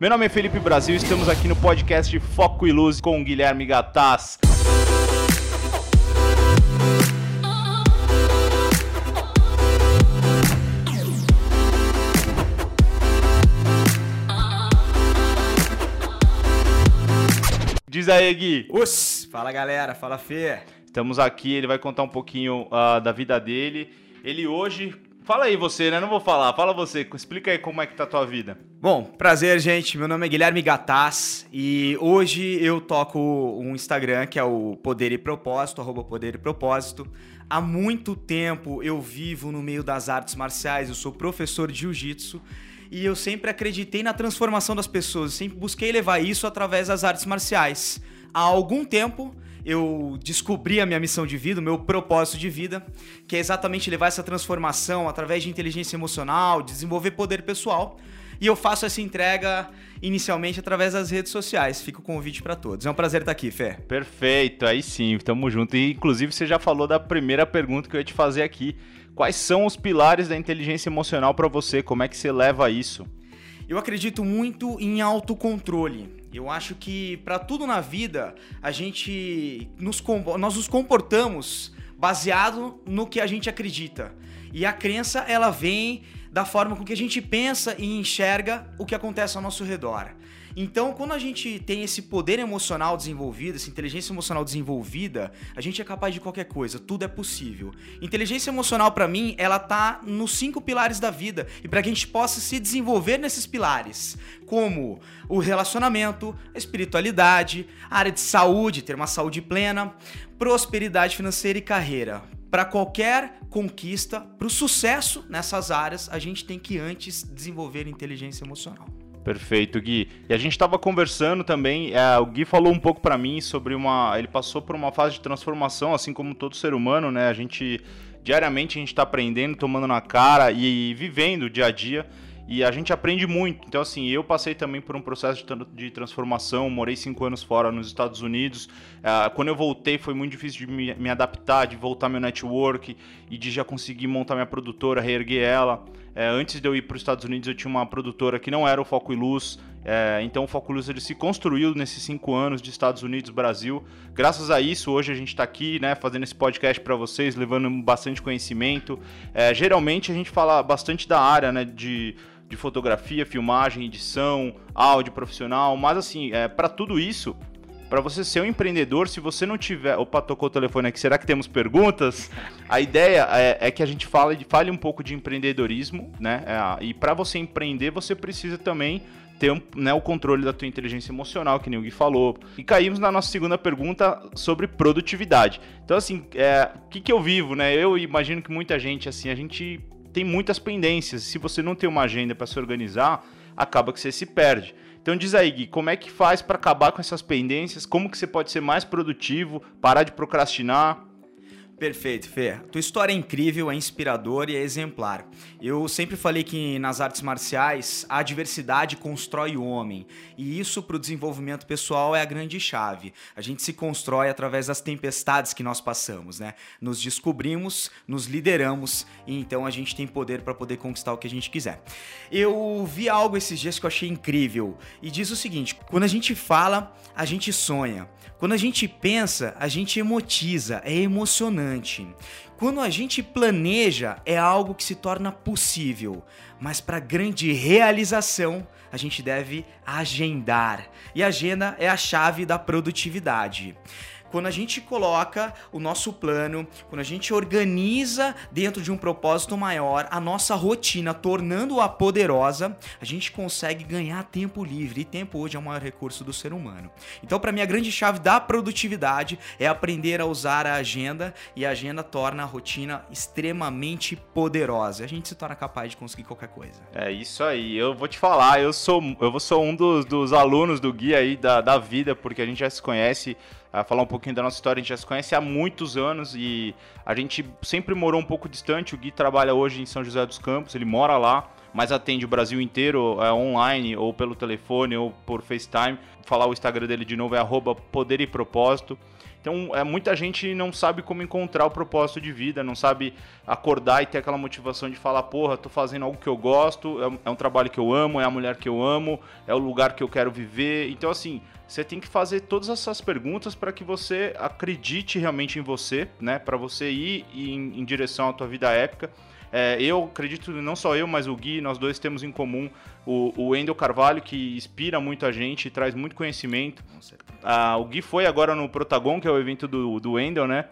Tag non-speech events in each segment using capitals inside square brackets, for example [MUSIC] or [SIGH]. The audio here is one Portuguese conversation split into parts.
Meu nome é Felipe Brasil, estamos aqui no podcast Foco e Luz com o Guilherme Gataz. Diz aí, Gui. Us, fala galera, fala Fê. Estamos aqui, ele vai contar um pouquinho uh, da vida dele. Ele hoje. Fala aí você, né? Não vou falar, fala você, explica aí como é que tá a tua vida. Bom, prazer, gente. Meu nome é Guilherme Gataz e hoje eu toco um Instagram que é o Poder e Propósito, arroba Poder e Propósito. Há muito tempo eu vivo no meio das artes marciais, eu sou professor de jiu-jitsu e eu sempre acreditei na transformação das pessoas, sempre busquei levar isso através das artes marciais. Há algum tempo eu descobri a minha missão de vida, o meu propósito de vida, que é exatamente levar essa transformação através de inteligência emocional, desenvolver poder pessoal. E eu faço essa entrega inicialmente através das redes sociais. Fica o convite para todos. É um prazer estar aqui, Fé. Perfeito, aí sim, tamo junto. E inclusive você já falou da primeira pergunta que eu ia te fazer aqui. Quais são os pilares da inteligência emocional para você? Como é que você leva isso? Eu acredito muito em autocontrole. Eu acho que para tudo na vida a gente nos, nós nos comportamos baseado no que a gente acredita. E a crença ela vem da forma com que a gente pensa e enxerga o que acontece ao nosso redor. Então, quando a gente tem esse poder emocional desenvolvido, essa inteligência emocional desenvolvida, a gente é capaz de qualquer coisa, tudo é possível. Inteligência emocional, para mim, ela tá nos cinco pilares da vida e para que a gente possa se desenvolver nesses pilares, como o relacionamento, a espiritualidade, a área de saúde, ter uma saúde plena, prosperidade financeira e carreira. Para qualquer conquista, para o sucesso nessas áreas, a gente tem que antes desenvolver inteligência emocional. Perfeito, Gui. E a gente estava conversando também, é, o Gui falou um pouco para mim sobre uma. Ele passou por uma fase de transformação, assim como todo ser humano, né? A gente, diariamente, a gente está aprendendo, tomando na cara e vivendo o dia a dia. E a gente aprende muito. Então, assim, eu passei também por um processo de, transformação, morei cinco anos fora nos Estados Unidos. Uh, quando eu voltei, foi muito difícil de me, me, adaptar, de voltar meu network e de já conseguir montar minha produtora, reerguer ela. É, antes de eu ir para os Estados Unidos, eu tinha uma produtora que não era o Foco e Luz. É, então, o Foco e Luz ele se construiu nesses cinco anos de Estados Unidos, Brasil. Graças a isso, hoje a gente está aqui, né, fazendo esse podcast para vocês, levando bastante conhecimento. É, geralmente a gente fala bastante da área, né, de de fotografia, filmagem, edição, áudio profissional, mas assim, é, para tudo isso, para você ser um empreendedor, se você não tiver. Opa, tocou o telefone aqui, será que temos perguntas? A ideia é, é que a gente fale, fale um pouco de empreendedorismo, né? É, e para você empreender, você precisa também ter né, o controle da tua inteligência emocional, que nem o Gui falou. E caímos na nossa segunda pergunta sobre produtividade. Então, assim, é, o que, que eu vivo, né? Eu imagino que muita gente, assim, a gente tem muitas pendências. Se você não tem uma agenda para se organizar, acaba que você se perde. Então diz aí, Gui, como é que faz para acabar com essas pendências? Como que você pode ser mais produtivo, parar de procrastinar? Perfeito, Fê. Tua história é incrível, é inspiradora e é exemplar. Eu sempre falei que nas artes marciais a diversidade constrói o homem e isso para o desenvolvimento pessoal é a grande chave. A gente se constrói através das tempestades que nós passamos, né? Nos descobrimos, nos lideramos e então a gente tem poder para poder conquistar o que a gente quiser. Eu vi algo esses dias que eu achei incrível e diz o seguinte: quando a gente fala, a gente sonha. Quando a gente pensa, a gente emotiza, é emocionante. Quando a gente planeja, é algo que se torna possível, mas para grande realização, a gente deve agendar. E a agenda é a chave da produtividade quando a gente coloca o nosso plano, quando a gente organiza dentro de um propósito maior a nossa rotina, tornando-a poderosa, a gente consegue ganhar tempo livre. E tempo hoje é o maior recurso do ser humano. Então, para mim, a grande chave da produtividade é aprender a usar a agenda e a agenda torna a rotina extremamente poderosa. A gente se torna capaz de conseguir qualquer coisa. É isso aí. Eu vou te falar, eu sou, eu sou um dos, dos alunos do guia aí da, da vida, porque a gente já se conhece falar um pouquinho da nossa história. A gente já se conhece há muitos anos e a gente sempre morou um pouco distante. O Gui trabalha hoje em São José dos Campos, ele mora lá. mas atende o Brasil inteiro é, online, ou pelo telefone, ou por FaceTime. Vou falar o Instagram dele de novo, é Poder e Propósito. Então, é, muita gente não sabe como encontrar o propósito de vida, não sabe acordar e ter aquela motivação de falar, porra, tô fazendo algo que eu gosto, é, é um trabalho que eu amo, é a mulher que eu amo, é o lugar que eu quero viver. Então, assim, você tem que fazer todas essas perguntas para que você acredite realmente em você, né? Para você ir em, em direção à tua vida épica. É, eu acredito, não só eu, mas o Gui, nós dois temos em comum o, o Wendel Carvalho, que inspira muito a gente traz muito conhecimento. Ah, o Gui foi agora no Protagon, que é o evento do, do Wendel, né?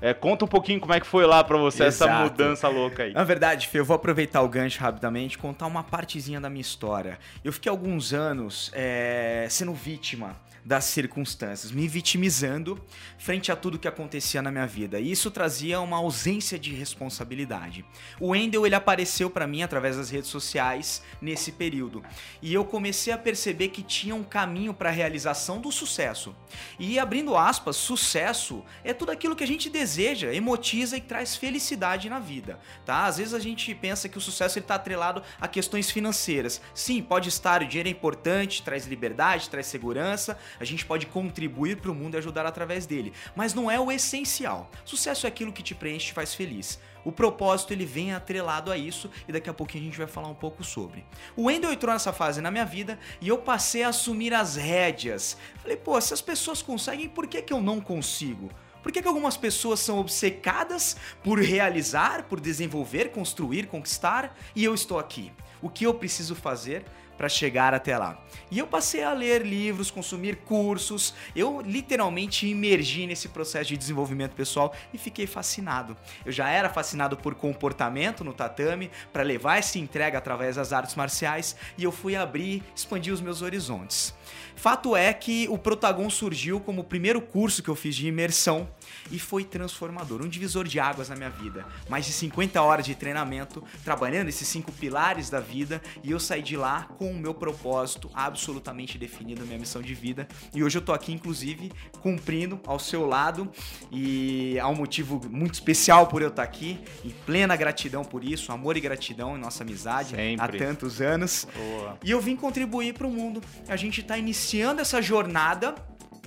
É, conta um pouquinho como é que foi lá para você Exato. essa mudança louca aí. Na verdade, Fê, eu vou aproveitar o gancho rapidamente contar uma partezinha da minha história. Eu fiquei alguns anos é, sendo vítima das circunstâncias, me vitimizando frente a tudo que acontecia na minha vida. E isso trazia uma ausência de responsabilidade. O Wendel ele apareceu para mim através das redes sociais nesse período. E eu comecei a perceber que tinha um caminho para a realização do sucesso. E abrindo aspas, sucesso é tudo aquilo que a gente deseja, emotiza e traz felicidade na vida, tá? Às vezes a gente pensa que o sucesso está atrelado a questões financeiras. Sim, pode estar, o dinheiro é importante, traz liberdade, traz segurança, a gente pode contribuir para o mundo e ajudar através dele, mas não é o essencial. Sucesso é aquilo que te preenche e faz feliz. O propósito ele vem atrelado a isso e daqui a pouquinho a gente vai falar um pouco sobre. O Wendel entrou nessa fase na minha vida e eu passei a assumir as rédeas. Falei, pô, se as pessoas conseguem, por que, que eu não consigo? Por que, que algumas pessoas são obcecadas por realizar, por desenvolver, construir, conquistar e eu estou aqui? O que eu preciso fazer para chegar até lá. E eu passei a ler livros, consumir cursos, eu literalmente imergi nesse processo de desenvolvimento pessoal e fiquei fascinado. Eu já era fascinado por comportamento no tatame, para levar essa entrega através das artes marciais, e eu fui abrir, expandir os meus horizontes. Fato é que o Protagon surgiu como o primeiro curso que eu fiz de imersão e foi transformador, um divisor de águas na minha vida. Mais de 50 horas de treinamento, trabalhando esses cinco pilares da vida e eu saí de lá com o meu propósito absolutamente definido, minha missão de vida. E hoje eu tô aqui, inclusive, cumprindo ao seu lado e há um motivo muito especial por eu estar aqui, em plena gratidão por isso, amor e gratidão em nossa amizade Sempre. há tantos anos. Boa. E eu vim contribuir para o mundo. A gente está iniciando essa jornada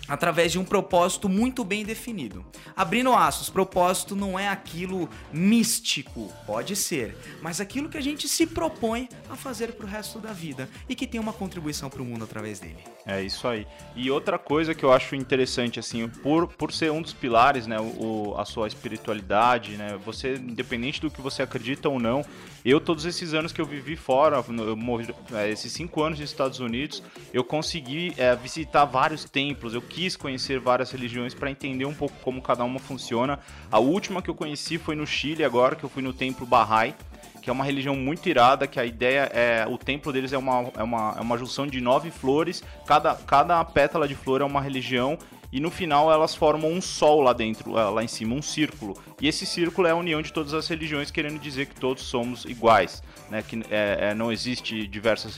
através de um propósito muito bem definido. Abrindo aspas, propósito não é aquilo místico, pode ser, mas aquilo que a gente se propõe a fazer para o resto da vida e que tem uma contribuição para o mundo através dele. É isso aí. E outra coisa que eu acho interessante, assim, por, por ser um dos pilares, né, o, a sua espiritualidade, né, você, independente do que você acredita ou não, eu, todos esses anos que eu vivi fora, eu morri, é, esses cinco anos nos Estados Unidos, eu consegui é, visitar vários templos, eu quis conhecer várias religiões para entender um pouco como cada uma funciona. A última que eu conheci foi no Chile, agora que eu fui no templo Bahá'í que é uma religião muito irada, que a ideia é. O templo deles é uma, é uma, é uma junção de nove flores, cada, cada pétala de flor é uma religião. E no final elas formam um sol lá dentro, lá em cima, um círculo. E esse círculo é a união de todas as religiões, querendo dizer que todos somos iguais, né? Que é, é, não existe diversas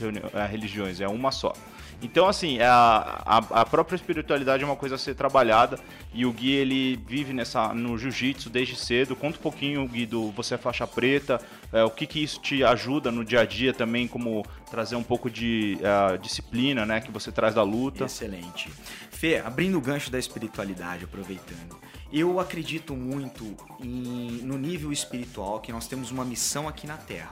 religiões, é uma só. Então, assim, é a, a, a, própria espiritualidade é uma coisa a ser trabalhada e o Gui, ele vive nessa, no jiu-jitsu desde cedo. Conta um pouquinho, Gui, do você é faixa preta, é, o que, que isso te ajuda no dia a dia também, como trazer um pouco de uh, disciplina, né, que você traz da luta. Excelente. Fê, abrindo o gancho da espiritualidade, aproveitando. Eu acredito muito em, no nível espiritual que nós temos uma missão aqui na Terra.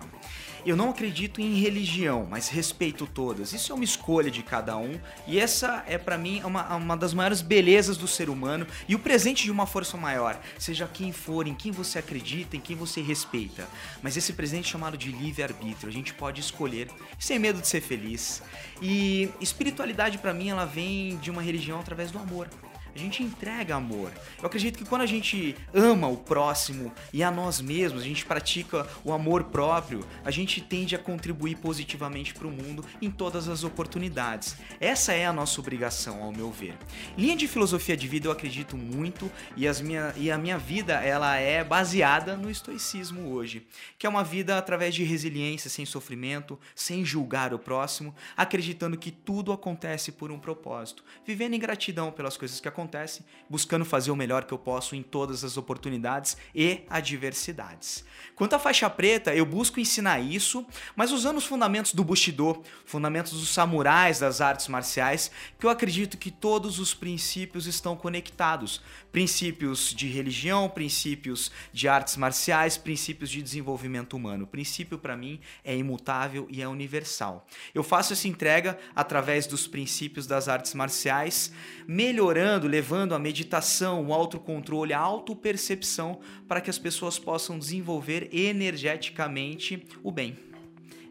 Eu não acredito em religião, mas respeito todas. Isso é uma escolha de cada um e essa é para mim uma, uma das maiores belezas do ser humano e o presente de uma força maior, seja quem for, em quem você acredita, em quem você respeita. Mas esse presente chamado de livre-arbítrio, a gente pode escolher sem medo de ser feliz. E espiritualidade para mim ela vem de uma religião através do amor a gente entrega amor. Eu acredito que quando a gente ama o próximo e a nós mesmos, a gente pratica o amor próprio, a gente tende a contribuir positivamente para o mundo em todas as oportunidades. Essa é a nossa obrigação, ao meu ver. Linha de filosofia de vida eu acredito muito e, as minha, e a minha vida ela é baseada no estoicismo hoje, que é uma vida através de resiliência, sem sofrimento, sem julgar o próximo, acreditando que tudo acontece por um propósito, vivendo em gratidão pelas coisas que acontecem acontece buscando fazer o melhor que eu posso em todas as oportunidades e adversidades. Quanto à faixa preta, eu busco ensinar isso, mas usando os fundamentos do Bushido, fundamentos dos samurais das artes marciais, que eu acredito que todos os princípios estão conectados. Princípios de religião, princípios de artes marciais, princípios de desenvolvimento humano. O princípio para mim é imutável e é universal. Eu faço essa entrega através dos princípios das artes marciais, melhorando, levando a meditação, o autocontrole, a autopercepção para que as pessoas possam desenvolver energeticamente o bem.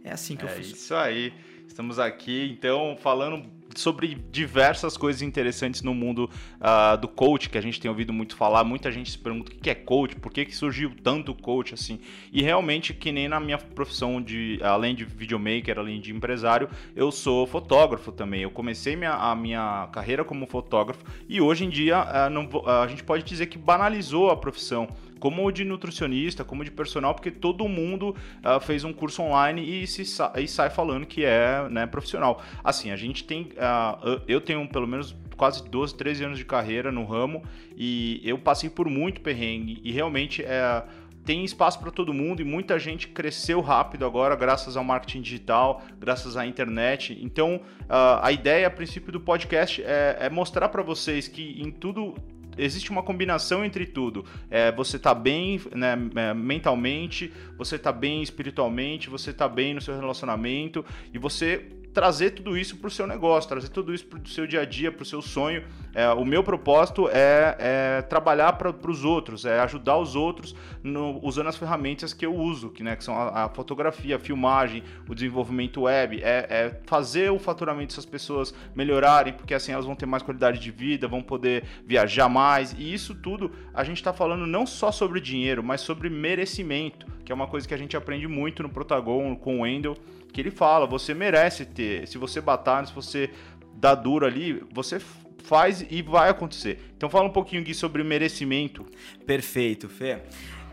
É assim que é eu faço. Isso aí. Estamos aqui, então, falando sobre diversas coisas interessantes no mundo uh, do coach, que a gente tem ouvido muito falar. Muita gente se pergunta o que é coach, por que, que surgiu tanto coach assim. E realmente, que nem na minha profissão de, além de videomaker, além de empresário, eu sou fotógrafo também. Eu comecei minha, a minha carreira como fotógrafo e hoje em dia uh, não, uh, a gente pode dizer que banalizou a profissão como de nutricionista, como de personal, porque todo mundo uh, fez um curso online e, se sa e sai falando que é né, profissional. Assim, a gente tem. Uh, eu tenho pelo menos quase 12, 13 anos de carreira no ramo e eu passei por muito perrengue e realmente é tem espaço para todo mundo e muita gente cresceu rápido agora graças ao marketing digital, graças à internet. Então, uh, a ideia, a princípio do podcast é, é mostrar para vocês que em tudo existe uma combinação entre tudo. É, você está bem né, é, mentalmente, você está bem espiritualmente, você está bem no seu relacionamento e você trazer tudo isso para o seu negócio, trazer tudo isso para o seu dia a dia, para o seu sonho. É, o meu propósito é, é trabalhar para os outros, é ajudar os outros no, usando as ferramentas que eu uso, que, né, que são a, a fotografia, a filmagem, o desenvolvimento web, é, é, fazer o faturamento dessas pessoas melhorarem, porque assim elas vão ter mais qualidade de vida, vão poder viajar mais, e isso tudo a gente está falando não só sobre dinheiro, mas sobre merecimento, que é uma coisa que a gente aprende muito no Protagon com o Wendel, que ele fala, você merece ter, se você batalha, se você dá duro ali, você faz e vai acontecer. Então fala um pouquinho Gui sobre merecimento. Perfeito, Fê.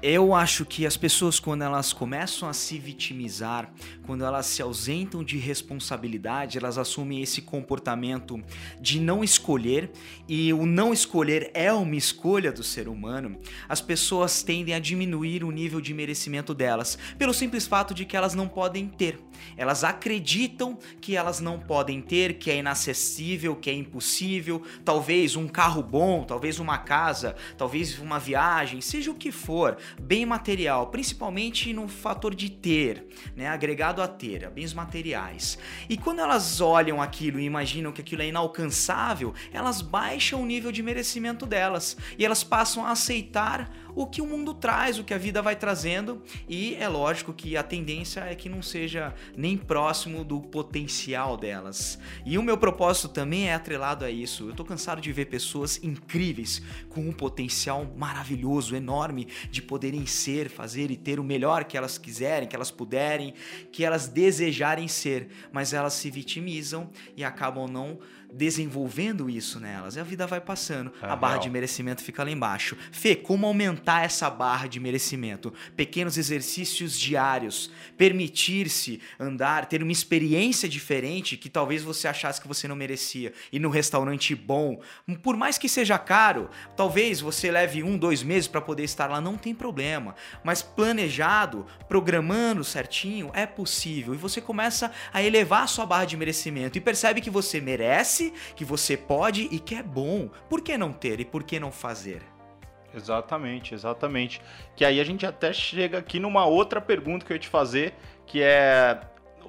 Eu acho que as pessoas, quando elas começam a se vitimizar, quando elas se ausentam de responsabilidade, elas assumem esse comportamento de não escolher, e o não escolher é uma escolha do ser humano, as pessoas tendem a diminuir o nível de merecimento delas, pelo simples fato de que elas não podem ter. Elas acreditam que elas não podem ter, que é inacessível, que é impossível, talvez um carro bom, talvez uma casa, talvez uma viagem, seja o que for bem material, principalmente no fator de ter, né, agregado a ter, a bens materiais. E quando elas olham aquilo e imaginam que aquilo é inalcançável, elas baixam o nível de merecimento delas e elas passam a aceitar o que o mundo traz, o que a vida vai trazendo, e é lógico que a tendência é que não seja nem próximo do potencial delas. E o meu propósito também é atrelado a isso. Eu tô cansado de ver pessoas incríveis com um potencial maravilhoso, enorme de poderem ser, fazer e ter o melhor que elas quiserem, que elas puderem, que elas desejarem ser, mas elas se vitimizam e acabam não desenvolvendo isso nelas. E a vida vai passando. É, a barra real. de merecimento fica lá embaixo. Fê, como aumentar essa barra de merecimento? Pequenos exercícios diários. Permitir-se andar, ter uma experiência diferente que talvez você achasse que você não merecia. Ir no restaurante bom. Por mais que seja caro, talvez você leve um, dois meses para poder estar lá, não tem problema. Mas planejado, programando certinho, é possível. E você começa a elevar a sua barra de merecimento e percebe que você merece que você pode e que é bom. Por que não ter e por que não fazer? Exatamente, exatamente. Que aí a gente até chega aqui numa outra pergunta que eu ia te fazer, que é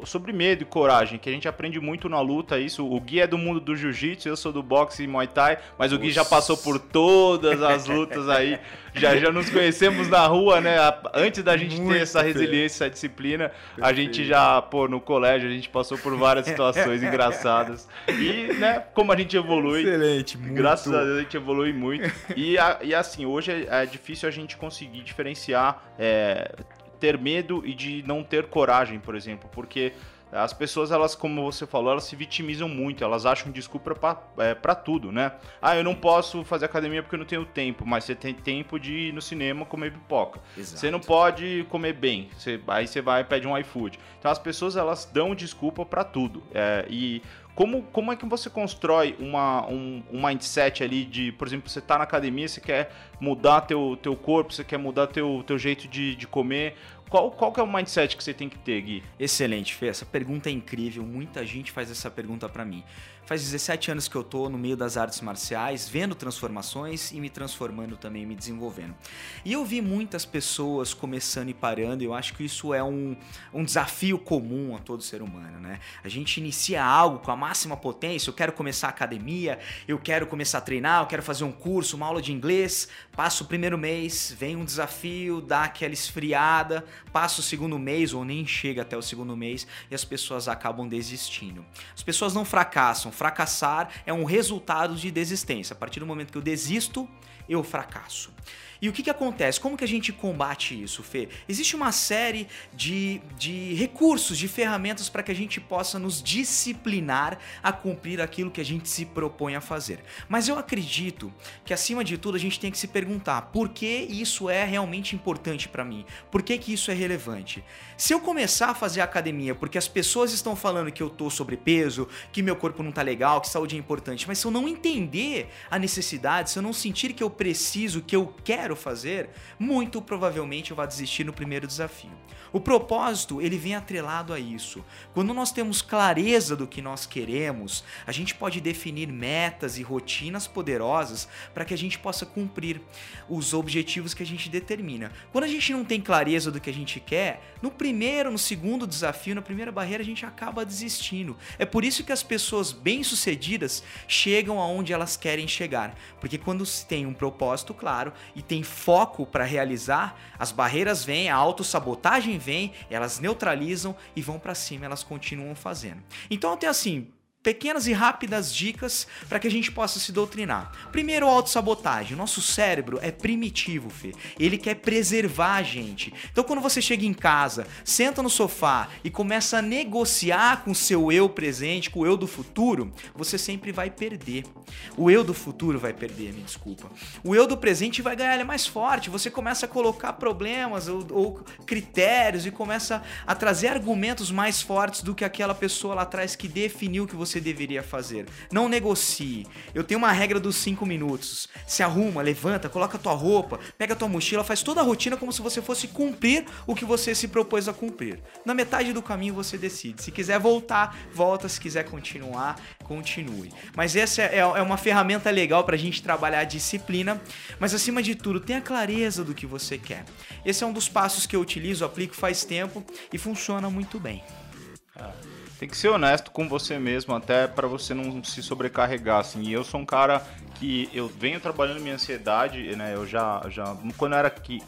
sobre medo e coragem, que a gente aprende muito na luta isso. O Gui é do mundo do jiu-jitsu, eu sou do boxe e muay thai, mas o Gui já passou por todas as [LAUGHS] lutas aí. Já já nos conhecemos na rua, né? Antes da gente muito ter essa resiliência, essa disciplina, Perfeito. a gente já, pô, no colégio a gente passou por várias situações [LAUGHS] engraçadas. E, né, como a gente evolui. Excelente, muito. Graças a Deus a gente evolui muito. E, e assim, hoje é, é difícil a gente conseguir diferenciar é, ter medo e de não ter coragem, por exemplo, porque as pessoas, elas, como você falou, elas se vitimizam muito, elas acham desculpa para é, tudo, né? Ah, eu não posso fazer academia porque eu não tenho tempo, mas você tem tempo de ir no cinema comer pipoca. Exato. Você não pode comer bem, você, aí você vai e pede um iFood. Então as pessoas, elas dão desculpa para tudo. É, e como, como é que você constrói uma, um, um mindset ali de, por exemplo, você está na academia, você quer mudar teu, teu corpo, você quer mudar teu, teu jeito de, de comer. Qual, qual que é o mindset que você tem que ter, Gui? Excelente, Fê. Essa pergunta é incrível. Muita gente faz essa pergunta para mim. Faz 17 anos que eu tô no meio das artes marciais, vendo transformações e me transformando também, me desenvolvendo. E eu vi muitas pessoas começando e parando, e eu acho que isso é um, um desafio comum a todo ser humano, né? A gente inicia algo com a máxima potência, eu quero começar a academia, eu quero começar a treinar, eu quero fazer um curso, uma aula de inglês, passo o primeiro mês, vem um desafio, dá aquela esfriada, passa o segundo mês ou nem chega até o segundo mês e as pessoas acabam desistindo. As pessoas não fracassam, fracassar é um resultado de desistência. A partir do momento que eu desisto, eu fracasso. E o que, que acontece? Como que a gente combate isso, Fê? Existe uma série de, de recursos, de ferramentas para que a gente possa nos disciplinar a cumprir aquilo que a gente se propõe a fazer. Mas eu acredito que, acima de tudo, a gente tem que se perguntar por que isso é realmente importante para mim? Por que, que isso é relevante? Se eu começar a fazer academia porque as pessoas estão falando que eu tô sobrepeso, que meu corpo não tá legal, que saúde é importante, mas se eu não entender a necessidade, se eu não sentir que eu preciso, que eu quero fazer, muito provavelmente eu vou desistir no primeiro desafio. O propósito, ele vem atrelado a isso. Quando nós temos clareza do que nós queremos, a gente pode definir metas e rotinas poderosas para que a gente possa cumprir os objetivos que a gente determina. Quando a gente não tem clareza do que a gente quer, no primeiro, no segundo desafio, na primeira barreira, a gente acaba desistindo. É por isso que as pessoas bem-sucedidas chegam aonde elas querem chegar, porque quando se tem um propósito claro e tem foco para realizar, as barreiras vêm, a autossabotagem vem, elas neutralizam e vão para cima, elas continuam fazendo. Então tenho assim, pequenas e rápidas dicas para que a gente possa se doutrinar. Primeiro, autossabotagem. O nosso cérebro é primitivo, Fê. Ele quer preservar a gente. Então, quando você chega em casa, senta no sofá e começa a negociar com o seu eu presente, com o eu do futuro, você sempre vai perder. O eu do futuro vai perder, me desculpa. O eu do presente vai ganhar, ele é mais forte. Você começa a colocar problemas ou, ou critérios e começa a trazer argumentos mais fortes do que aquela pessoa lá atrás que definiu que você você deveria fazer. Não negocie. Eu tenho uma regra dos 5 minutos. Se arruma, levanta, coloca tua roupa, pega tua mochila, faz toda a rotina como se você fosse cumprir o que você se propôs a cumprir. Na metade do caminho você decide. Se quiser voltar, volta. Se quiser continuar, continue. Mas essa é, é uma ferramenta legal para a gente trabalhar a disciplina. Mas acima de tudo, tenha clareza do que você quer. Esse é um dos passos que eu utilizo, aplico faz tempo e funciona muito bem. Ah. Tem que ser honesto com você mesmo, até para você não se sobrecarregar, assim. E eu sou um cara que eu venho trabalhando minha ansiedade, né? Eu já, já quando eu era que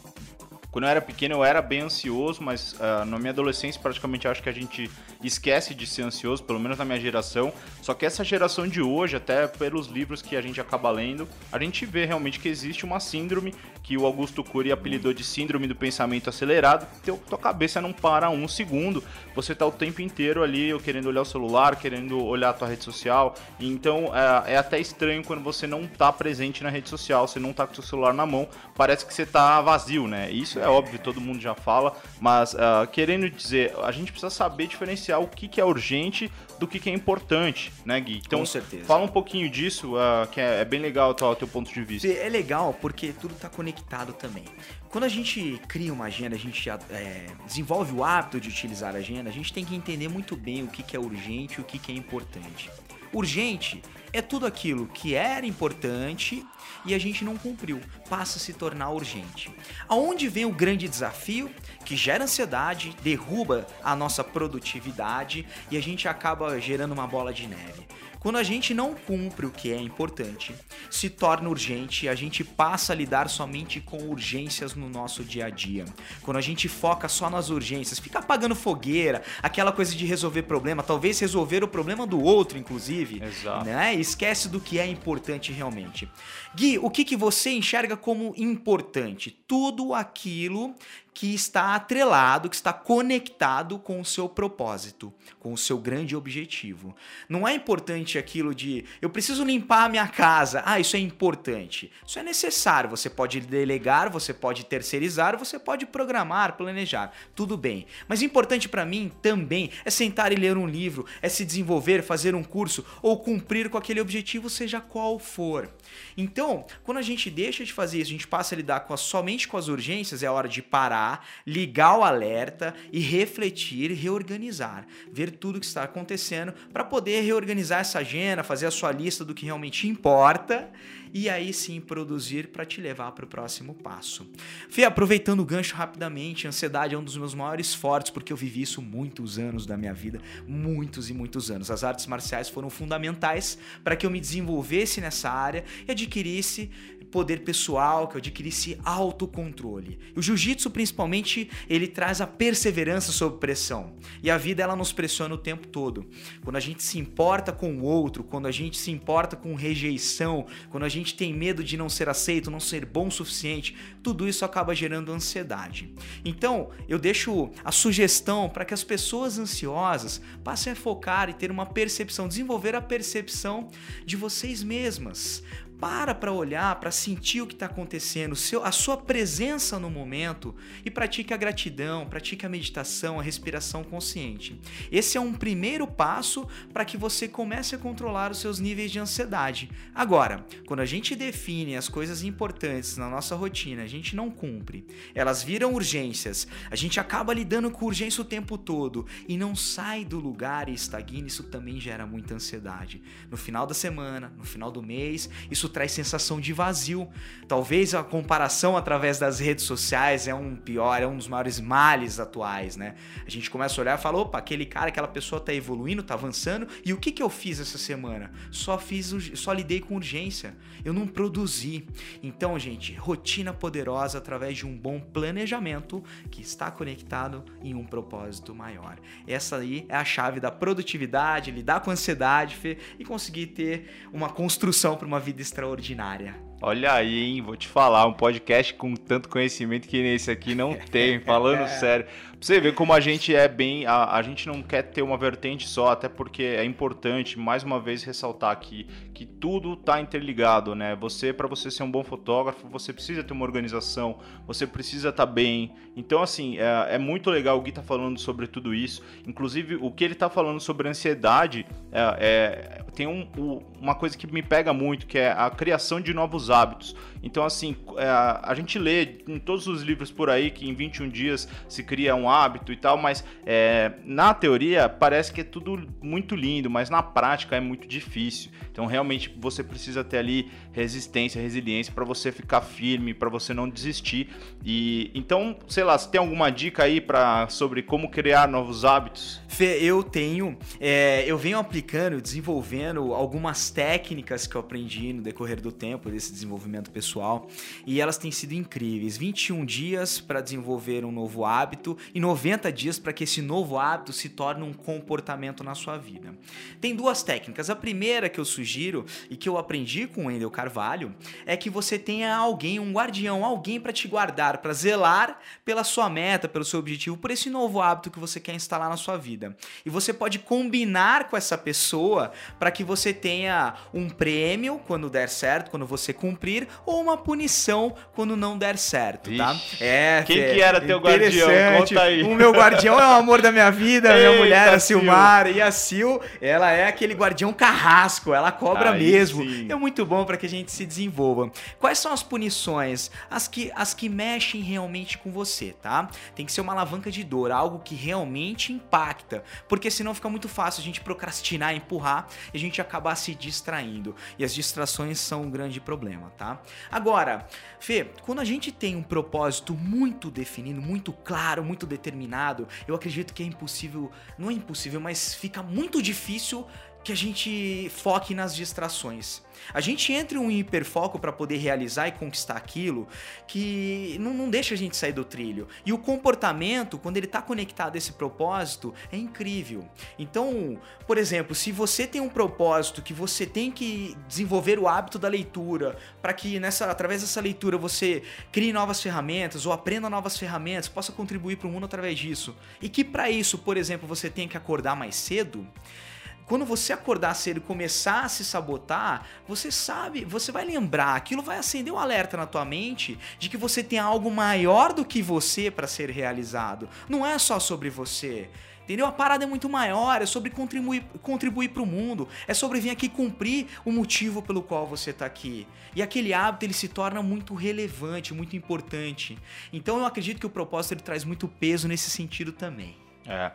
quando eu era pequeno eu era bem ansioso, mas uh, na minha adolescência praticamente acho que a gente esquece de ser ansioso, pelo menos na minha geração. Só que essa geração de hoje, até pelos livros que a gente acaba lendo, a gente vê realmente que existe uma síndrome que o Augusto Cury apelidou de síndrome do pensamento acelerado. Teu, tua cabeça não para um segundo. Você tá o tempo inteiro ali querendo olhar o celular, querendo olhar a tua rede social. Então é, é até estranho quando você não tá presente na rede social, você não tá com o seu celular na mão. Parece que você tá vazio, né? Isso é óbvio, todo mundo já fala, mas uh, querendo dizer, a gente precisa saber diferenciar o que, que é urgente do que, que é importante, né, Gui? Então, Com certeza. fala um pouquinho disso, uh, que é, é, bem legal o teu ponto de vista. É legal porque tudo está conectado também. Quando a gente cria uma agenda, a gente é, desenvolve o hábito de utilizar a agenda, a gente tem que entender muito bem o que, que é urgente e o que, que é importante. Urgente é tudo aquilo que era importante e a gente não cumpriu, passa a se tornar urgente. Aonde vem o grande desafio que gera ansiedade, derruba a nossa produtividade e a gente acaba gerando uma bola de neve. Quando a gente não cumpre o que é importante, se torna urgente e a gente passa a lidar somente com urgências no nosso dia a dia. Quando a gente foca só nas urgências, fica apagando fogueira, aquela coisa de resolver problema, talvez resolver o problema do outro, inclusive. Exato. Né? Esquece do que é importante realmente. Gui, o que, que você enxerga como importante? Tudo aquilo que está atrelado, que está conectado com o seu propósito, com o seu grande objetivo. Não é importante aquilo de eu preciso limpar a minha casa. Ah, isso é importante. Isso é necessário. Você pode delegar, você pode terceirizar, você pode programar, planejar. Tudo bem. Mas importante para mim também é sentar e ler um livro, é se desenvolver, fazer um curso ou cumprir com aquele objetivo, seja qual for. Então, quando a gente deixa de fazer isso, a gente passa a lidar com a, somente com as urgências, é a hora de parar, ligar o alerta e refletir, reorganizar, ver tudo que está acontecendo para poder reorganizar essa agenda, fazer a sua lista do que realmente importa e aí sim produzir para te levar para o próximo passo. Fê, aproveitando o gancho rapidamente, ansiedade é um dos meus maiores fortes porque eu vivi isso muitos anos da minha vida, muitos e muitos anos. As artes marciais foram fundamentais para que eu me desenvolvesse nessa área e adquirisse poder pessoal, que eu adquirisse autocontrole. O jiu-jitsu, principalmente, ele traz a perseverança sob pressão. E a vida, ela nos pressiona o tempo todo. Quando a gente se importa com o outro, quando a gente se importa com rejeição, quando a gente tem medo de não ser aceito, não ser bom o suficiente, tudo isso acaba gerando ansiedade. Então, eu deixo a sugestão para que as pessoas ansiosas passem a focar e ter uma percepção, desenvolver a percepção de vocês mesmas para para olhar, para sentir o que está acontecendo, seu, a sua presença no momento e pratique a gratidão, pratique a meditação, a respiração consciente. Esse é um primeiro passo para que você comece a controlar os seus níveis de ansiedade. Agora, quando a gente define as coisas importantes na nossa rotina, a gente não cumpre, elas viram urgências, a gente acaba lidando com urgência o tempo todo e não sai do lugar e estagna, isso também gera muita ansiedade. No final da semana, no final do mês, isso traz sensação de vazio. Talvez a comparação através das redes sociais é um pior, é um dos maiores males atuais, né? A gente começa a olhar e fala, opa, aquele cara, aquela pessoa tá evoluindo, tá avançando, e o que que eu fiz essa semana? Só fiz, só lidei com urgência. Eu não produzi. Então, gente, rotina poderosa através de um bom planejamento que está conectado em um propósito maior. Essa aí é a chave da produtividade, lidar com ansiedade, Fê, e conseguir ter uma construção para uma vida extraordinária extraordinária. Olha aí, hein? Vou te falar, um podcast com tanto conhecimento que nesse aqui não tem, [LAUGHS] falando sério. Pra você ver como a gente é bem. A, a gente não quer ter uma vertente só, até porque é importante, mais uma vez, ressaltar aqui que tudo tá interligado, né? Você, para você ser um bom fotógrafo, você precisa ter uma organização, você precisa estar tá bem. Então, assim, é, é, muito legal o Gui tá falando sobre tudo isso. Inclusive, o que ele tá falando sobre ansiedade é, é tem um, uma coisa que me pega muito, que é a criação de novos hábitos. Então, assim, é, a gente lê em todos os livros por aí que em 21 dias se cria um hábito e tal, mas é, na teoria parece que é tudo muito lindo, mas na prática é muito difícil. Então, realmente, você precisa ter ali resistência, resiliência para você ficar firme, para você não desistir. E então, sei lá, você tem alguma dica aí para sobre como criar novos hábitos? Fê, eu tenho, é, eu venho aplicando, desenvolvendo algumas técnicas que eu aprendi no decorrer do tempo desse desenvolvimento pessoal e elas têm sido incríveis. 21 dias para desenvolver um novo hábito e 90 dias para que esse novo hábito se torne um comportamento na sua vida. Tem duas técnicas. A primeira que eu sugiro e que eu aprendi com o Wendel Carvalho é que você tenha alguém, um guardião, alguém para te guardar, para zelar pela sua meta, pelo seu objetivo, por esse novo hábito que você quer instalar na sua vida. E você pode combinar com essa pessoa para que você tenha um prêmio quando der certo, quando você cumprir, ou uma punição quando não der certo, tá? É, Quem que era teu guardião? Conta aí. O meu guardião é o amor da minha vida, minha mulher, a Silmar. Sil. E a Sil, ela é aquele guardião carrasco, ela cobra aí mesmo. Sim. É muito bom para que gente se desenvolva. Quais são as punições? As que, as que mexem realmente com você, tá? Tem que ser uma alavanca de dor, algo que realmente impacta. Porque senão fica muito fácil a gente procrastinar, empurrar e a gente acabar se distraindo. E as distrações são um grande problema, tá? Agora, Fê, quando a gente tem um propósito muito definido, muito claro, muito determinado, eu acredito que é impossível, não é impossível, mas fica muito difícil que a gente foque nas distrações. A gente entra em um hiperfoco para poder realizar e conquistar aquilo que não, não, deixa a gente sair do trilho. E o comportamento, quando ele está conectado a esse propósito, é incrível. Então, por exemplo, se você tem um propósito que você tem que desenvolver o hábito da leitura, para que nessa através dessa leitura você crie novas ferramentas ou aprenda novas ferramentas, possa contribuir para o mundo através disso. E que para isso, por exemplo, você tem que acordar mais cedo, quando você acordar cedo e começar a se sabotar, você sabe, você vai lembrar, aquilo vai acender um alerta na tua mente de que você tem algo maior do que você para ser realizado. Não é só sobre você. Entendeu? A parada é muito maior, é sobre contribuir, contribuir para o mundo, é sobre vir aqui cumprir o motivo pelo qual você está aqui. E aquele hábito ele se torna muito relevante, muito importante. Então eu acredito que o propósito ele traz muito peso nesse sentido também. É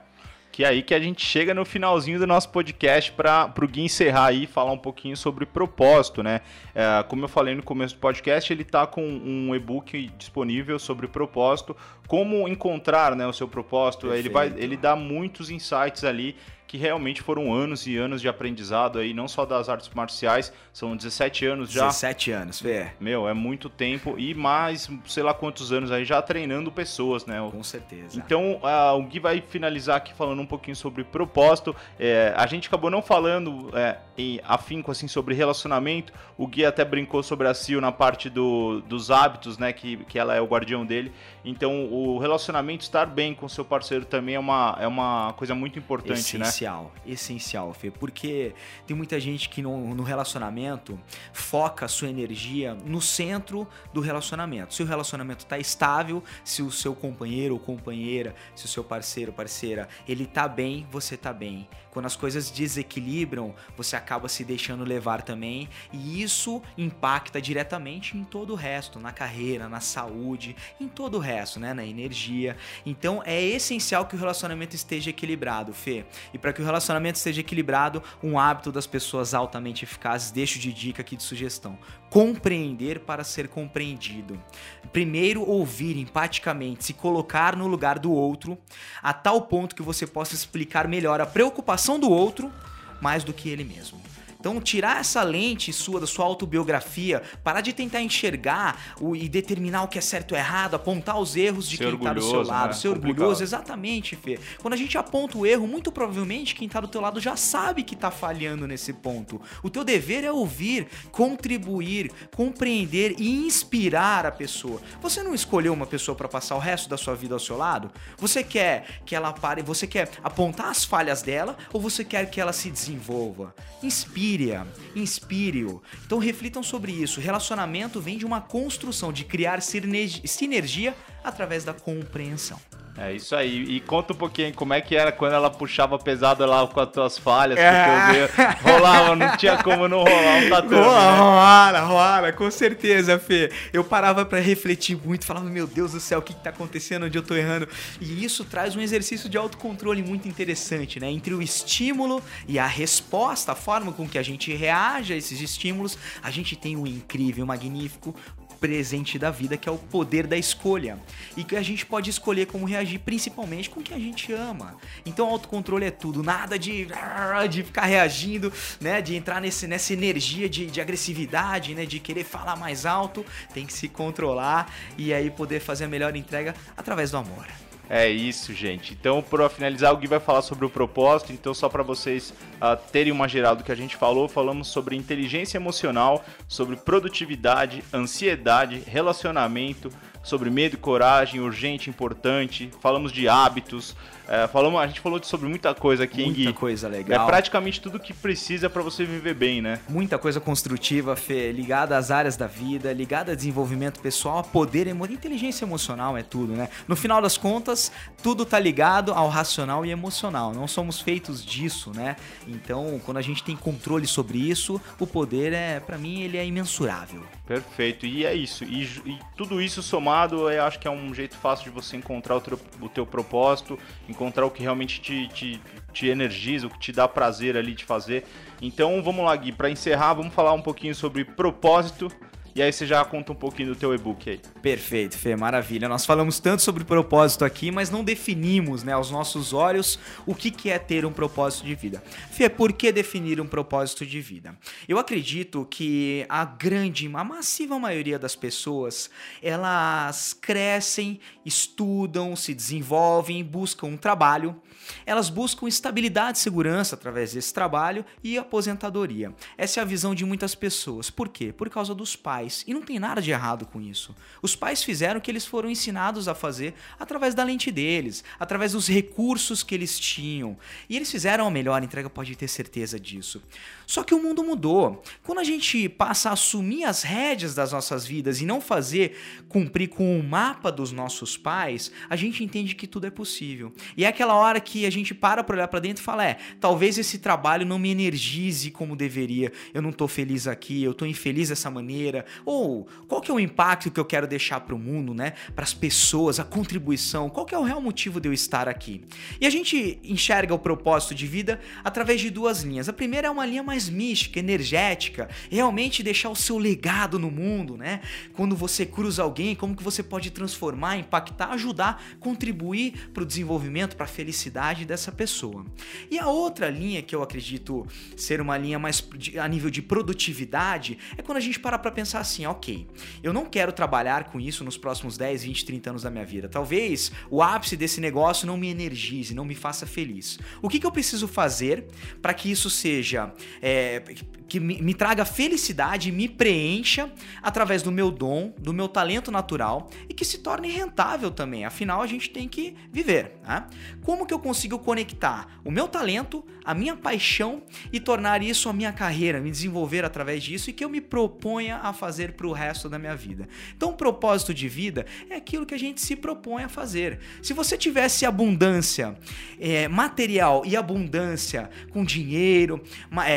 que é aí que a gente chega no finalzinho do nosso podcast para o Gui encerrar aí e falar um pouquinho sobre propósito, né? É, como eu falei no começo do podcast, ele está com um e-book disponível sobre propósito, como encontrar né, o seu propósito. Ele, vai, ele dá muitos insights ali que realmente foram anos e anos de aprendizado aí, não só das artes marciais, são 17 anos já. 17 anos, Fê. Meu, é muito tempo e mais, sei lá quantos anos aí já treinando pessoas, né? Com certeza. Então, uh, o Gui vai finalizar aqui falando um pouquinho sobre propósito. É, a gente acabou não falando é, em afinco assim sobre relacionamento. O Gui até brincou sobre a Sil na parte do, dos hábitos, né? Que, que ela é o guardião dele. Então, o relacionamento, estar bem com seu parceiro também é uma, é uma coisa muito importante, essencial, né? Essencial, essencial, Fê. Porque tem muita gente que no, no relacionamento foca a sua energia no centro do relacionamento. Se o relacionamento está estável, se o seu companheiro ou companheira, se o seu parceiro ou parceira, ele está bem, você está bem. Quando as coisas desequilibram, você acaba se deixando levar também, e isso impacta diretamente em todo o resto, na carreira, na saúde, em todo o resto, né, na energia. Então é essencial que o relacionamento esteja equilibrado, Fê. E para que o relacionamento esteja equilibrado, um hábito das pessoas altamente eficazes, deixo de dica aqui de sugestão compreender para ser compreendido. Primeiro, ouvir empaticamente, se colocar no lugar do outro, a tal ponto que você possa explicar melhor a preocupação do outro mais do que ele mesmo. Então, tirar essa lente sua da sua autobiografia, parar de tentar enxergar o, e determinar o que é certo ou errado, apontar os erros de ser quem está do seu lado, né? ser Complicado. orgulhoso, exatamente, Fê. Quando a gente aponta o erro, muito provavelmente quem está do teu lado já sabe que está falhando nesse ponto. O teu dever é ouvir, contribuir, compreender e inspirar a pessoa. Você não escolheu uma pessoa para passar o resto da sua vida ao seu lado? Você quer que ela pare, você quer apontar as falhas dela ou você quer que ela se desenvolva? Inspire inspire-a, inspire-o. Então reflitam sobre isso. Relacionamento vem de uma construção, de criar sinergia através da compreensão. É isso aí. E conta um pouquinho como é que era quando ela puxava pesado lá com as tuas falhas, é. porque rolava, não tinha como não rolar um tatu. Né? Rola, rola, com certeza, Fê. Eu parava para refletir muito, falava, meu Deus do céu, o que, que tá acontecendo, onde eu tô errando. E isso traz um exercício de autocontrole muito interessante, né? Entre o estímulo e a resposta, a forma com que a gente reage a esses estímulos, a gente tem o incrível, magnífico presente da vida, que é o poder da escolha. E que a gente pode escolher como reagir, principalmente com o que a gente ama. Então, autocontrole é tudo, nada de, [LAUGHS] de ficar reagindo, né? De entrar nesse, nessa energia de, de agressividade, né? De querer falar mais alto. Tem que se controlar e aí poder fazer a melhor entrega através do amor. É isso, gente. Então, para finalizar, o Gui vai falar sobre o propósito. Então, só para vocês uh, terem uma geral do que a gente falou, falamos sobre inteligência emocional, sobre produtividade, ansiedade, relacionamento, sobre medo e coragem, urgente, importante. Falamos de hábitos, é, falamos, a gente falou sobre muita coisa aqui, muita hein, Gui? coisa legal. É praticamente tudo que precisa para você viver bem, né? Muita coisa construtiva, Fê, ligada às áreas da vida, ligada a desenvolvimento pessoal, a poder, inteligência emocional é tudo, né? No final das contas, tudo tá ligado ao racional e emocional. Não somos feitos disso, né? Então, quando a gente tem controle sobre isso, o poder é, para mim, ele é imensurável. Perfeito. E é isso. E, e, tudo isso somado, eu acho que é um jeito fácil de você encontrar o teu, o teu propósito, encontrar o que realmente te, te, te energiza, o que te dá prazer ali de fazer. Então vamos lá, Gui, para encerrar, vamos falar um pouquinho sobre propósito e aí você já conta um pouquinho do teu e-book aí. Perfeito, Fê, maravilha. Nós falamos tanto sobre propósito aqui, mas não definimos, né, aos nossos olhos o que, que é ter um propósito de vida. Fê, por que definir um propósito de vida? Eu acredito que a grande, a massiva maioria das pessoas, elas crescem, estudam, se desenvolvem, buscam um trabalho, elas buscam estabilidade e segurança através desse trabalho e aposentadoria. Essa é a visão de muitas pessoas. Por quê? Por causa dos pais. E não tem nada de errado com isso. Os pais fizeram o que eles foram ensinados a fazer através da lente deles, através dos recursos que eles tinham. E eles fizeram a melhor entrega, pode ter certeza disso. Só que o mundo mudou. Quando a gente passa a assumir as rédeas das nossas vidas e não fazer cumprir com o mapa dos nossos pais, a gente entende que tudo é possível. E é aquela hora que a gente para para olhar para dentro e fala: é, talvez esse trabalho não me energize como deveria. Eu não tô feliz aqui, eu tô infeliz dessa maneira. Ou qual que é o impacto que eu quero deixar para o mundo, né? Para as pessoas, a contribuição. Qual que é o real motivo de eu estar aqui? E a gente enxerga o propósito de vida através de duas linhas. A primeira é uma linha mais mais mística, energética, realmente deixar o seu legado no mundo, né? Quando você cruza alguém, como que você pode transformar, impactar, ajudar, contribuir para o desenvolvimento, para a felicidade dessa pessoa. E a outra linha que eu acredito ser uma linha mais a nível de produtividade é quando a gente para para pensar assim, ok, eu não quero trabalhar com isso nos próximos 10, 20, 30 anos da minha vida. Talvez o ápice desse negócio não me energize, não me faça feliz. O que, que eu preciso fazer para que isso seja é, que me, me, traga felicidade, me preencha através do meu dom, do meu talento natural e que se torne rentável também. Afinal, a gente tem que viver. Né? Como que eu consigo conectar o meu talento, a minha paixão e tornar isso a minha carreira, me desenvolver através disso e que eu me proponha a fazer para o resto da minha vida? Então, o propósito de vida é aquilo que a gente se propõe a fazer. Se você tivesse abundância é, material e abundância com dinheiro, é,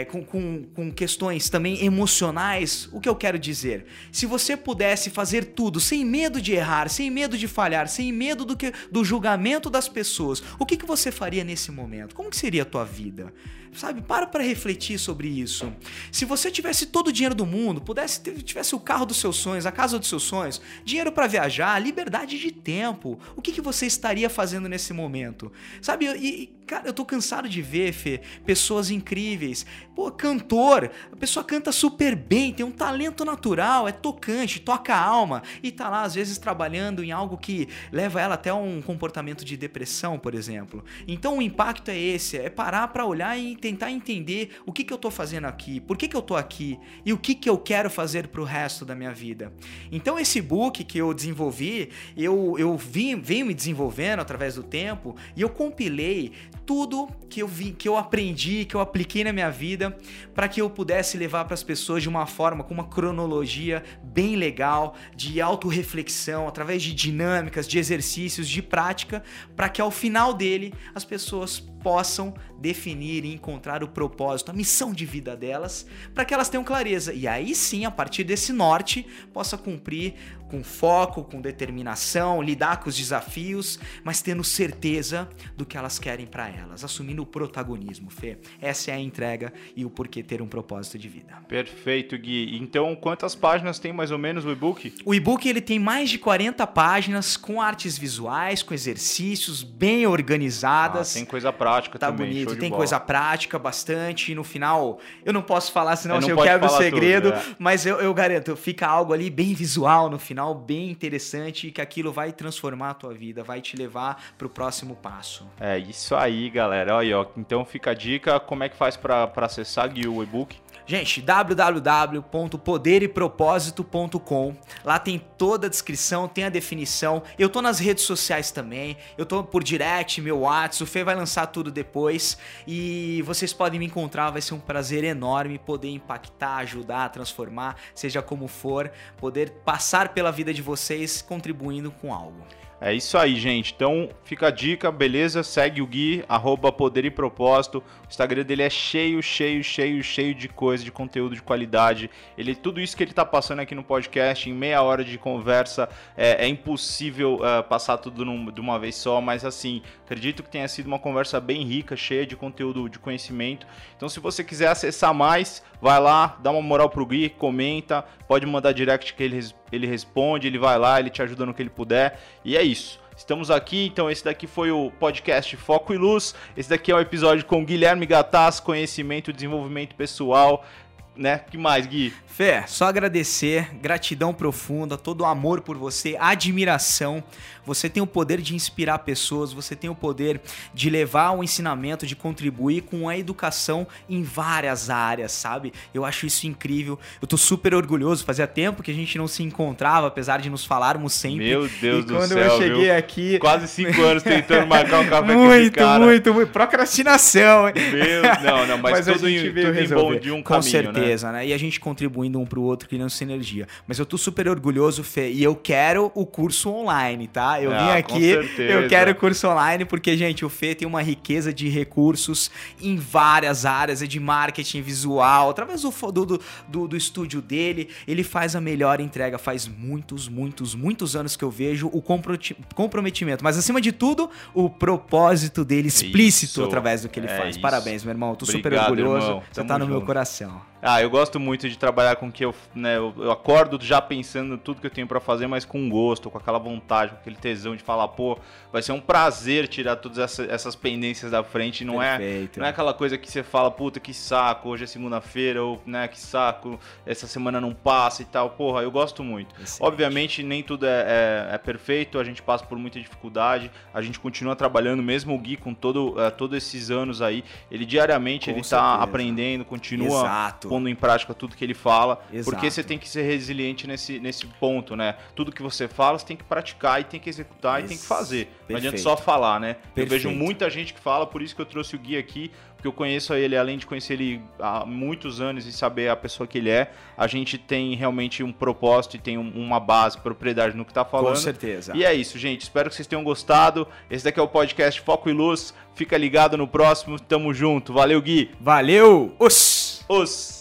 é, com, com, questões também emocionais, o que eu quero dizer? Se você pudesse fazer tudo sem medo de errar, sem medo de falhar, sem medo do, que, do julgamento das pessoas, o que, que você faria nesse momento? Como que seria a tua vida? Sabe, para para refletir sobre isso. Se você tivesse todo o dinheiro do mundo, pudesse tivesse o carro dos seus sonhos, a casa dos seus sonhos, dinheiro para viajar, liberdade de tempo, o que, que você estaria fazendo nesse momento? Sabe, e, cara, eu tô cansado de ver, Fê, pessoas incríveis. Pô, cantor, a pessoa canta super bem, tem um talento natural, é tocante, toca a alma e tá lá às vezes trabalhando em algo que leva ela até um comportamento de depressão, por exemplo. Então o impacto é esse, é parar para olhar e tentar entender o que, que eu tô fazendo aqui, por que, que eu tô aqui e o que, que eu quero fazer pro resto da minha vida. Então esse book que eu desenvolvi, eu, eu vim, venho me desenvolvendo através do tempo e eu compilei tudo que eu vi, que eu aprendi, que eu apliquei na minha vida, para que eu pudesse levar para as pessoas de uma forma com uma cronologia bem legal, de autorreflexão, através de dinâmicas, de exercícios, de prática, para que ao final dele as pessoas possam definir e encontrar o propósito, a missão de vida delas, para que elas tenham clareza. E aí sim, a partir desse norte, possa cumprir com foco, com determinação, lidar com os desafios, mas tendo certeza do que elas querem para elas, assumindo o protagonismo, Fê. Essa é a entrega e o porquê ter um propósito de vida. Perfeito, Gui. Então, quantas páginas tem mais ou menos o e-book? O e-book ele tem mais de 40 páginas com artes visuais, com exercícios bem organizadas. Ah, tem coisa prática tá também. bonito, tem coisa prática bastante e no final, eu não posso falar senão eu, eu quebro o segredo, tudo, é. mas eu, eu garanto, fica algo ali bem visual no final final bem interessante e que aquilo vai transformar a tua vida, vai te levar para o próximo passo. É isso aí, galera. Olha, então fica a dica, como é que faz para acessar o e-book? Gente, www.poderepropósito.com. Lá tem toda a descrição, tem a definição. Eu tô nas redes sociais também. Eu tô por direct, meu WhatsApp. O Fê vai lançar tudo depois. E vocês podem me encontrar. Vai ser um prazer enorme poder impactar, ajudar, transformar, seja como for, poder passar pela vida de vocês contribuindo com algo. É isso aí, gente. Então fica a dica, beleza? Segue o Gui, arroba Poder e Propósito. O Instagram dele é cheio, cheio, cheio, cheio de coisa, de conteúdo de qualidade. Ele, tudo isso que ele tá passando aqui no podcast, em meia hora de conversa, é, é impossível uh, passar tudo num, de uma vez só, mas assim, acredito que tenha sido uma conversa bem rica, cheia de conteúdo, de conhecimento. Então, se você quiser acessar mais, vai lá, dá uma moral pro Gui, comenta, pode mandar direct que ele, ele responde, ele vai lá, ele te ajuda no que ele puder. E é isso. Estamos aqui, então esse daqui foi o podcast Foco e Luz. Esse daqui é o episódio com Guilherme Gataz, conhecimento e desenvolvimento pessoal né? que mais, Gui? Fé, só agradecer, gratidão profunda, todo o amor por você, admiração. Você tem o poder de inspirar pessoas, você tem o poder de levar o ensinamento, de contribuir com a educação em várias áreas, sabe? Eu acho isso incrível. Eu tô super orgulhoso. Fazia tempo que a gente não se encontrava, apesar de nos falarmos sempre. Meu Deus e do quando céu. eu cheguei viu? aqui. Quase cinco anos tentando marcar um café muito, com esse cara. Muito, muito. Procrastinação. hein? Meu, não, não, mas, [LAUGHS] Mas tudo, em, veio tudo em bom de um Com caminho, certeza, né? E a gente contribuindo um pro outro, criando sinergia. Mas eu tô super orgulhoso, Fê, e eu quero o curso online, tá? Eu Ah, vim aqui, eu quero o curso online, porque, gente, o Fê tem uma riqueza de recursos em várias áreas, é de marketing visual, através do, do, do, do, estúdio dele, ele faz a melhor entrega. Faz muitos, muitos, muitos anos que eu vejo o comprometimento, mas acima de tudo, o propósito dele explícito Isso. através do que ele É faz. isso. Parabéns, meu irmão. Tô super Obrigado, orgulhoso. irmão. Você Tamo tá no meu junto. coração. Ah, eu gosto muito de trabalhar com que eu, né, eu, acordo já pensando tudo que eu tenho pra fazer, mas com gosto, com aquela vontade, com aquele tesão de falar, pô, vai ser um prazer tirar todas essa- essas pendências da frente, não é, Perfeito. não é aquela coisa que você fala, puta, que saco, hoje é segunda-feira, ou, né, que saco, essa semana não passa e tal. Porra, eu gosto muito. Excelente. Obviamente, nem tudo é, é- é perfeito, a gente passa por muita dificuldade, a gente continua trabalhando, mesmo o Gui com todo, eh, todos esses anos aí, ele diariamente Com ele certeza. tá aprendendo, continua Exato. Pondo em prática tudo que ele fala, Exato. porque você tem que ser resiliente nesse, nesse ponto, né? Tudo que você fala, você tem que praticar e tem que executar e tem que fazer. Não adianta Perfeito. só falar, né? Eu vejo Perfeito. muita gente que fala, por isso que eu trouxe o Gui aqui, porque eu conheço ele, além de conhecer ele há muitos anos e saber a pessoa que ele é, a gente tem realmente um propósito e tem um- uma base, propriedade no que tá falando. Com certeza. E é isso, gente. Espero que vocês tenham gostado. Esse daqui é o podcast Foco e Luz. Fica ligado no próximo. Tamo junto. Valeu, Gui. Valeu! Os! Os.